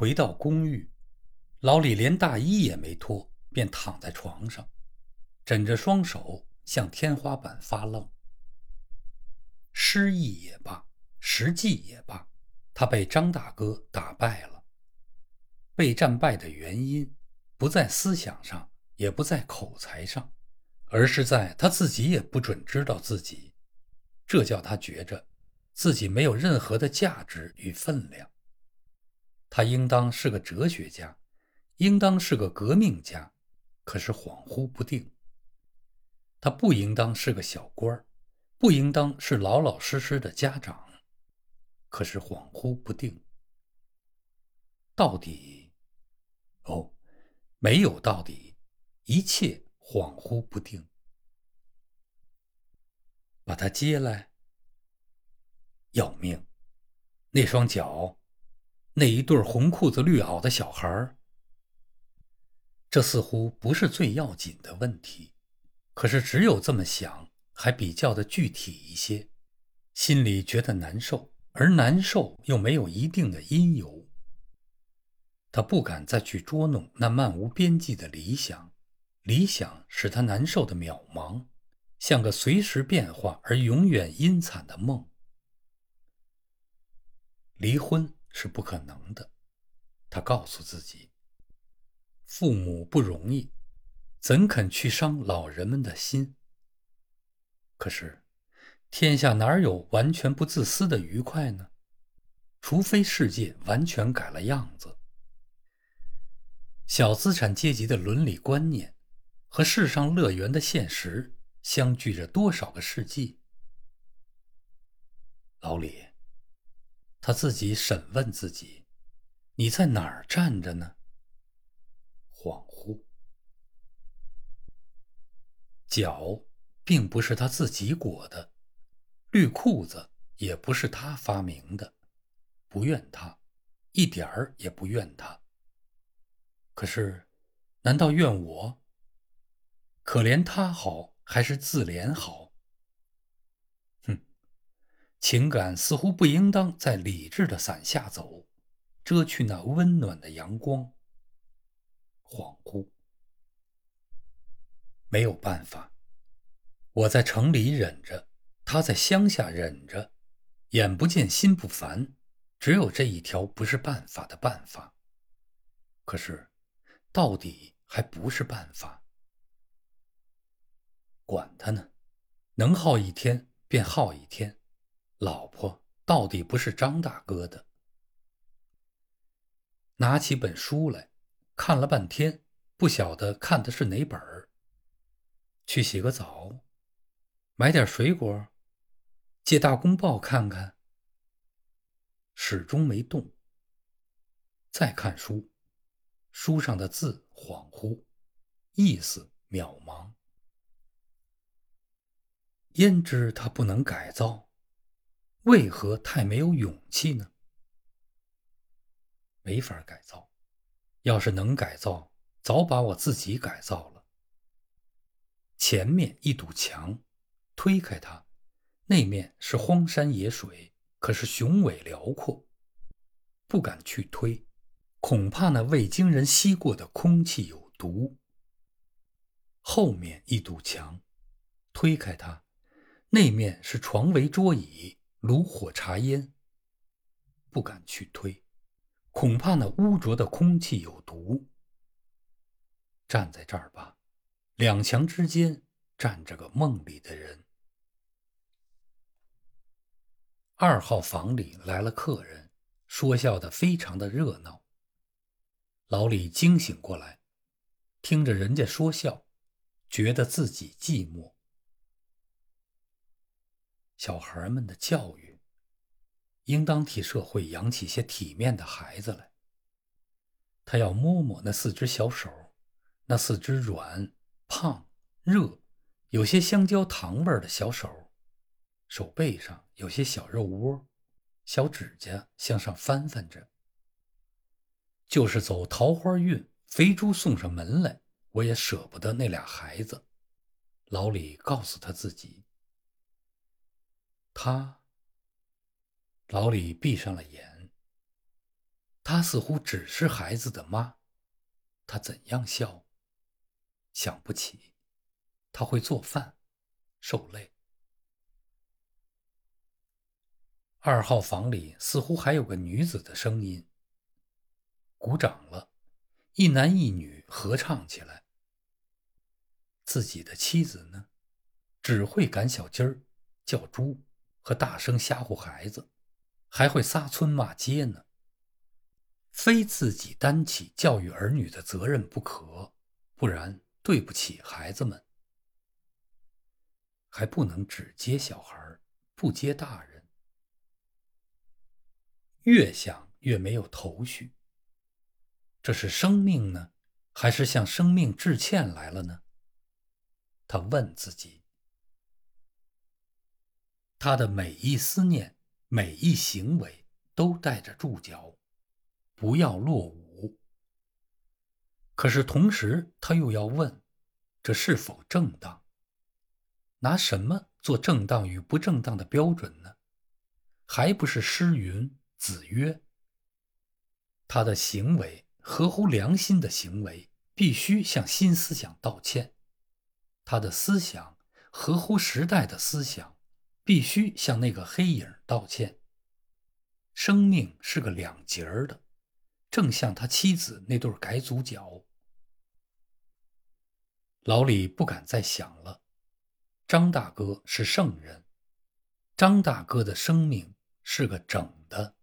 回到公寓，老李连大衣也没脱，便躺在床上，枕着双手向天花板发愣。失忆也罢，实际也罢，他被张大哥打败了。被战败的原因，不在思想上，也不在口才上，而是在他自己也不准知道自己。这叫他觉着自己没有任何的价值与分量。他应当是个哲学家，应当是个革命家，可是恍惚不定。他不应当是个小官不应当是老老实实的家长，可是恍惚不定。到底？哦，没有到底，一切恍惚不定。把他接来，要命！那双脚，那一对红裤子绿袄的小孩儿这似乎不是最要紧的问题，可是只有这么想，还比较的具体一些，心里觉得难受，而难受又没有一定的因由。他不敢再去捉弄那漫无边际的理想，理想使他难受的渺茫，像个随时变化而永远阴惨的梦。离婚是不可能的，他告诉自己。父母不容易，怎肯去伤老人们的心？可是，天下哪有完全不自私的愉快呢？除非世界完全改了样子。小资产阶级的伦理观念和世上乐园的现实相距着多少个世纪？老李，他自己审问自己：“你在哪儿站着呢？”恍惚，脚并不是他自己裹的，绿裤子也不是他发明的，不怨他，一点儿也不怨他。可是，难道怨我？可怜他好，还是自怜好？情感似乎不应当在理智的伞下走，遮去那温暖的阳光。恍惚，没有办法。我在城里忍着，他在乡下忍着，眼不见心不烦，只有这一条不是办法的办法。可是。到底还不是办法。管他呢，能耗一天便耗一天。老婆到底不是张大哥的。拿起本书来，看了半天，不晓得看的是哪本儿。去洗个澡，买点水果，借大公报看看。始终没动。再看书。书上的字恍惚，意思渺茫。焉知他不能改造？为何太没有勇气呢？没法改造。要是能改造，早把我自己改造了。前面一堵墙，推开它，那面是荒山野水，可是雄伟辽阔，不敢去推。恐怕那未经人吸过的空气有毒。后面一堵墙，推开它，那面是床围桌椅、炉火茶烟。不敢去推，恐怕那污浊的空气有毒。站在这儿吧，两墙之间站着个梦里的人。二号房里来了客人，说笑的非常的热闹。老李惊醒过来，听着人家说笑，觉得自己寂寞。小孩们的教育，应当替社会养起些体面的孩子来。他要摸摸那四只小手，那四只软、胖、热，有些香蕉糖味儿的小手，手背上有些小肉窝，小指甲向上翻翻着。就是走桃花运，肥猪送上门来，我也舍不得那俩孩子。老李告诉他自己。他，老李闭上了眼。他似乎只是孩子的妈，他怎样笑？想不起。他会做饭，受累。二号房里似乎还有个女子的声音。鼓掌了，一男一女合唱起来。自己的妻子呢，只会赶小鸡儿、叫猪和大声吓唬孩子，还会撒村骂街呢。非自己担起教育儿女的责任不可，不然对不起孩子们。还不能只接小孩，不接大人。越想越没有头绪。这是生命呢，还是向生命致歉来了呢？他问自己。他的每一思念、每一行为都带着注脚，不要落伍。可是同时，他又要问：这是否正当？拿什么做正当与不正当的标准呢？还不是诗云。子曰：“他的行为合乎良心的行为，必须向新思想道歉；他的思想合乎时代的思想，必须向那个黑影道歉。生命是个两截儿的，正像他妻子那对改组脚。”老李不敢再想了。张大哥是圣人，张大哥的生命是个整的。